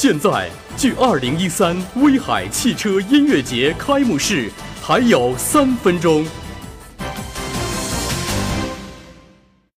现在距二零一三威海汽车音乐节开幕式还有三分钟。